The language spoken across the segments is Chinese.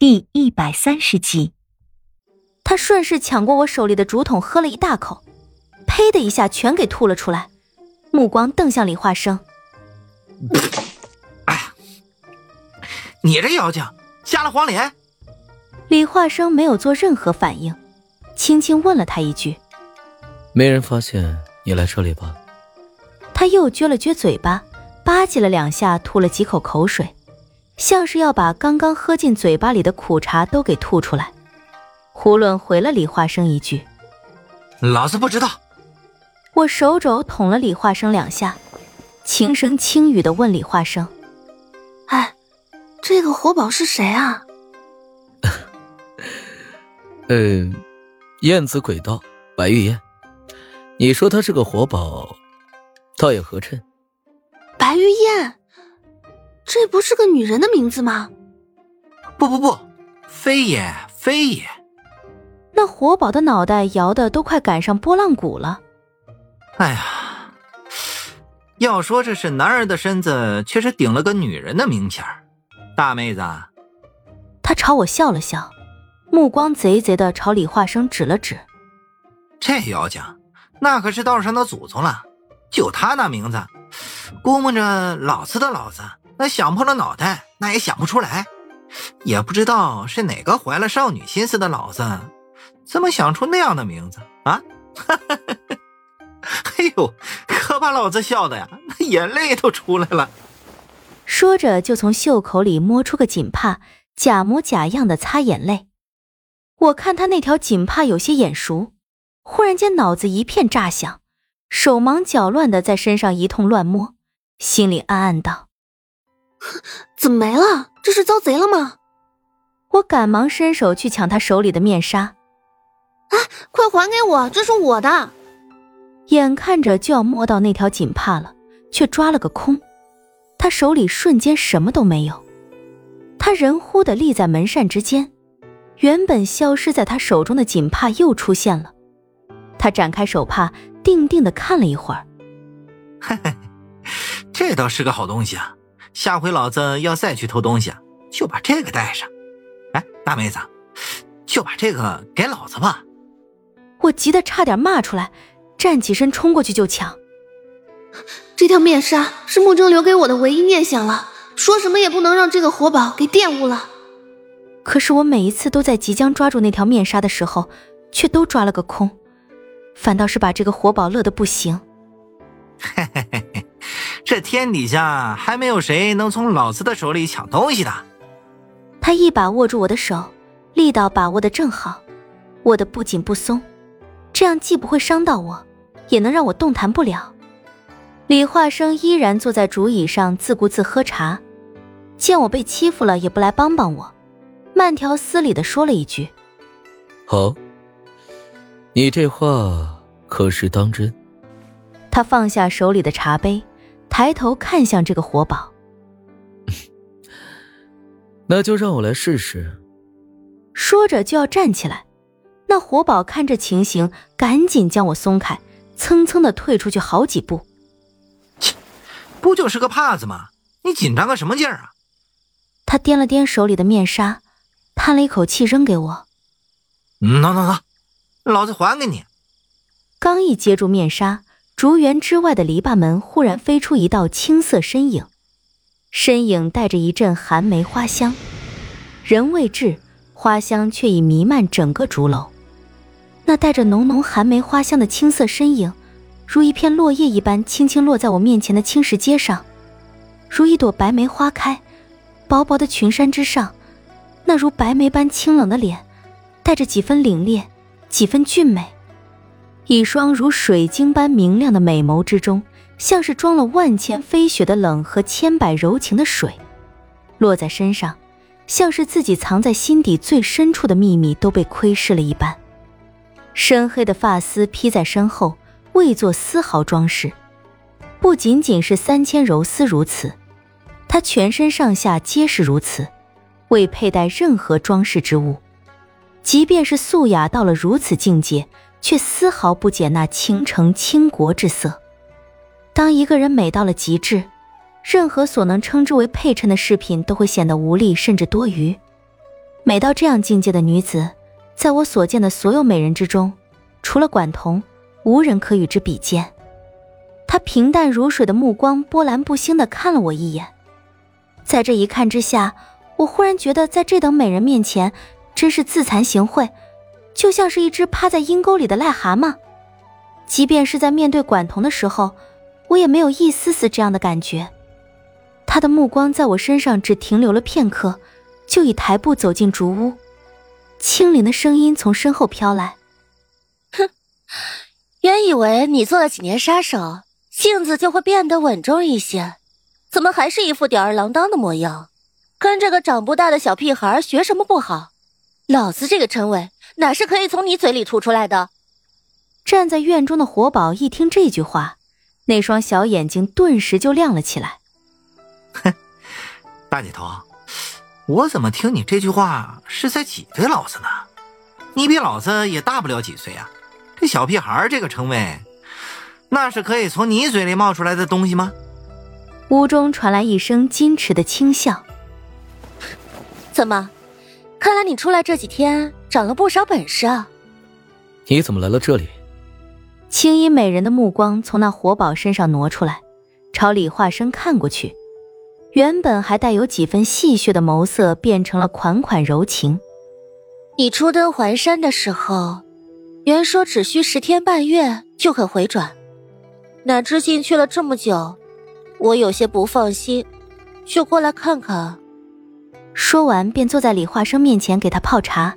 第一百三十集，他顺势抢过我手里的竹筒，喝了一大口，呸的一下全给吐了出来，目光瞪向李化生。哎呀，你这妖精，瞎了黄连！李化生没有做任何反应，轻轻问了他一句：“没人发现你来这里吧？”他又撅了撅嘴巴，吧唧了两下，吐了几口口水。像是要把刚刚喝进嘴巴里的苦茶都给吐出来。胡伦回了李化生一句：“老子不知道。”我手肘捅了李化生两下，轻声轻语的问李化生：“哎，这个活宝是谁啊？”“ 呃，燕子轨道，白玉燕。你说他是个活宝，倒也合衬。”白玉燕。这不是个女人的名字吗？不不不，非也非也。那活宝的脑袋摇的都快赶上拨浪鼓了。哎呀，要说这是男儿的身子，却是顶了个女人的名片大妹子，他朝我笑了笑，目光贼贼的朝李化生指了指。这妖精，那可是道上的祖宗了，就他那名字，估摸着老子的老子。那想破了脑袋，那也想不出来，也不知道是哪个怀了少女心思的老子，怎么想出那样的名字啊？哎呦，可把老子笑的呀，那眼泪都出来了。说着，就从袖口里摸出个锦帕，假模假样的擦眼泪。我看他那条锦帕有些眼熟，忽然间脑子一片炸响，手忙脚乱的在身上一通乱摸，心里暗暗道。怎么没了？这是遭贼了吗？我赶忙伸手去抢他手里的面纱。啊！快还给我，这是我的。眼看着就要摸到那条锦帕了，却抓了个空。他手里瞬间什么都没有。他人忽地立在门扇之间，原本消失在他手中的锦帕又出现了。他展开手帕，定定的看了一会儿。嘿嘿，这倒是个好东西啊。下回老子要再去偷东西，就把这个带上。哎，大妹子，就把这个给老子吧！我急得差点骂出来，站起身冲过去就抢。这条面纱是穆征留给我的唯一念想了，说什么也不能让这个活宝给玷污了。可是我每一次都在即将抓住那条面纱的时候，却都抓了个空，反倒是把这个活宝乐得不行。这天底下还没有谁能从老子的手里抢东西的。他一把握住我的手，力道把握的正好，握得不紧不松，这样既不会伤到我，也能让我动弹不了。李化生依然坐在竹椅上自顾自喝茶，见我被欺负了，也不来帮帮我，慢条斯理的说了一句：“好，你这话可是当真？”他放下手里的茶杯。抬头看向这个活宝，那就让我来试试。说着就要站起来，那活宝看这情形，赶紧将我松开，蹭蹭的退出去好几步。切，不就是个帕子吗？你紧张个什么劲儿啊？他掂了掂手里的面纱，叹了一口气，扔给我。喏喏喏，老子还给你。刚一接住面纱。竹园之外的篱笆门忽然飞出一道青色身影，身影带着一阵寒梅花香，人未至，花香却已弥漫整个竹楼。那带着浓浓寒梅花香的青色身影，如一片落叶一般，轻轻落在我面前的青石阶上，如一朵白梅花开，薄薄的群山之上，那如白梅般清冷的脸，带着几分凛冽，几分俊美。一双如水晶般明亮的美眸之中，像是装了万千飞雪的冷和千百柔情的水，落在身上，像是自己藏在心底最深处的秘密都被窥视了一般。深黑的发丝披在身后，未做丝毫装饰。不仅仅是三千柔丝如此，她全身上下皆是如此，未佩戴任何装饰之物。即便是素雅到了如此境界。却丝毫不减那倾城倾国之色。当一个人美到了极致，任何所能称之为配衬的饰品都会显得无力甚至多余。美到这样境界的女子，在我所见的所有美人之中，除了管彤，无人可与之比肩。她平淡如水的目光波澜不兴的看了我一眼，在这一看之下，我忽然觉得在这等美人面前，真是自惭形秽，就像是一只趴在阴沟里的癞蛤蟆。即便是在面对管彤的时候，我也没有一丝丝这样的感觉。他的目光在我身上只停留了片刻。就已抬步走进竹屋，清灵的声音从身后飘来：“哼，原以为你做了几年杀手，性子就会变得稳重一些，怎么还是一副吊儿郎当的模样？跟这个长不大的小屁孩学什么不好？老子这个称谓哪是可以从你嘴里吐出来的？”站在院中的活宝一听这句话，那双小眼睛顿时就亮了起来。哼，大姐头。我怎么听你这句话是在挤兑老子呢？你比老子也大不了几岁啊！这小屁孩这个称谓，那是可以从你嘴里冒出来的东西吗？屋中传来一声矜持的轻笑。怎么？看来你出来这几天长了不少本事啊！你怎么来了这里？青衣美人的目光从那活宝身上挪出来，朝李化生看过去。原本还带有几分戏谑的眸色，变成了款款柔情。你出登环山的时候，原说只需十天半月就可回转，哪知进去了这么久，我有些不放心，就过来看看。说完，便坐在李化生面前给他泡茶，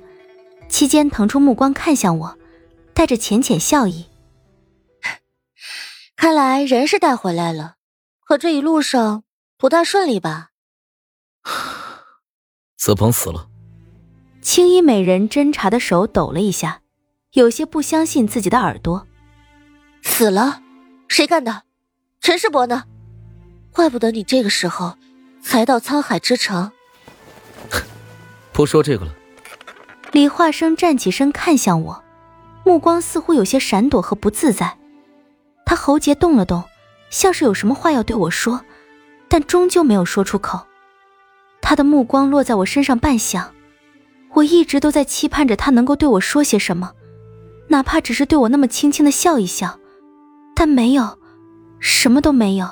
期间腾出目光看向我，带着浅浅笑意。看来人是带回来了，可这一路上……不大顺利吧？子鹏死了。青衣美人侦查的手抖了一下，有些不相信自己的耳朵。死了？谁干的？陈世伯呢？怪不得你这个时候才到沧海之城。不说这个了。李化生站起身看向我，目光似乎有些闪躲和不自在。他喉结动了动，像是有什么话要对我说。但终究没有说出口。他的目光落在我身上半晌，我一直都在期盼着他能够对我说些什么，哪怕只是对我那么轻轻的笑一笑，但没有，什么都没有。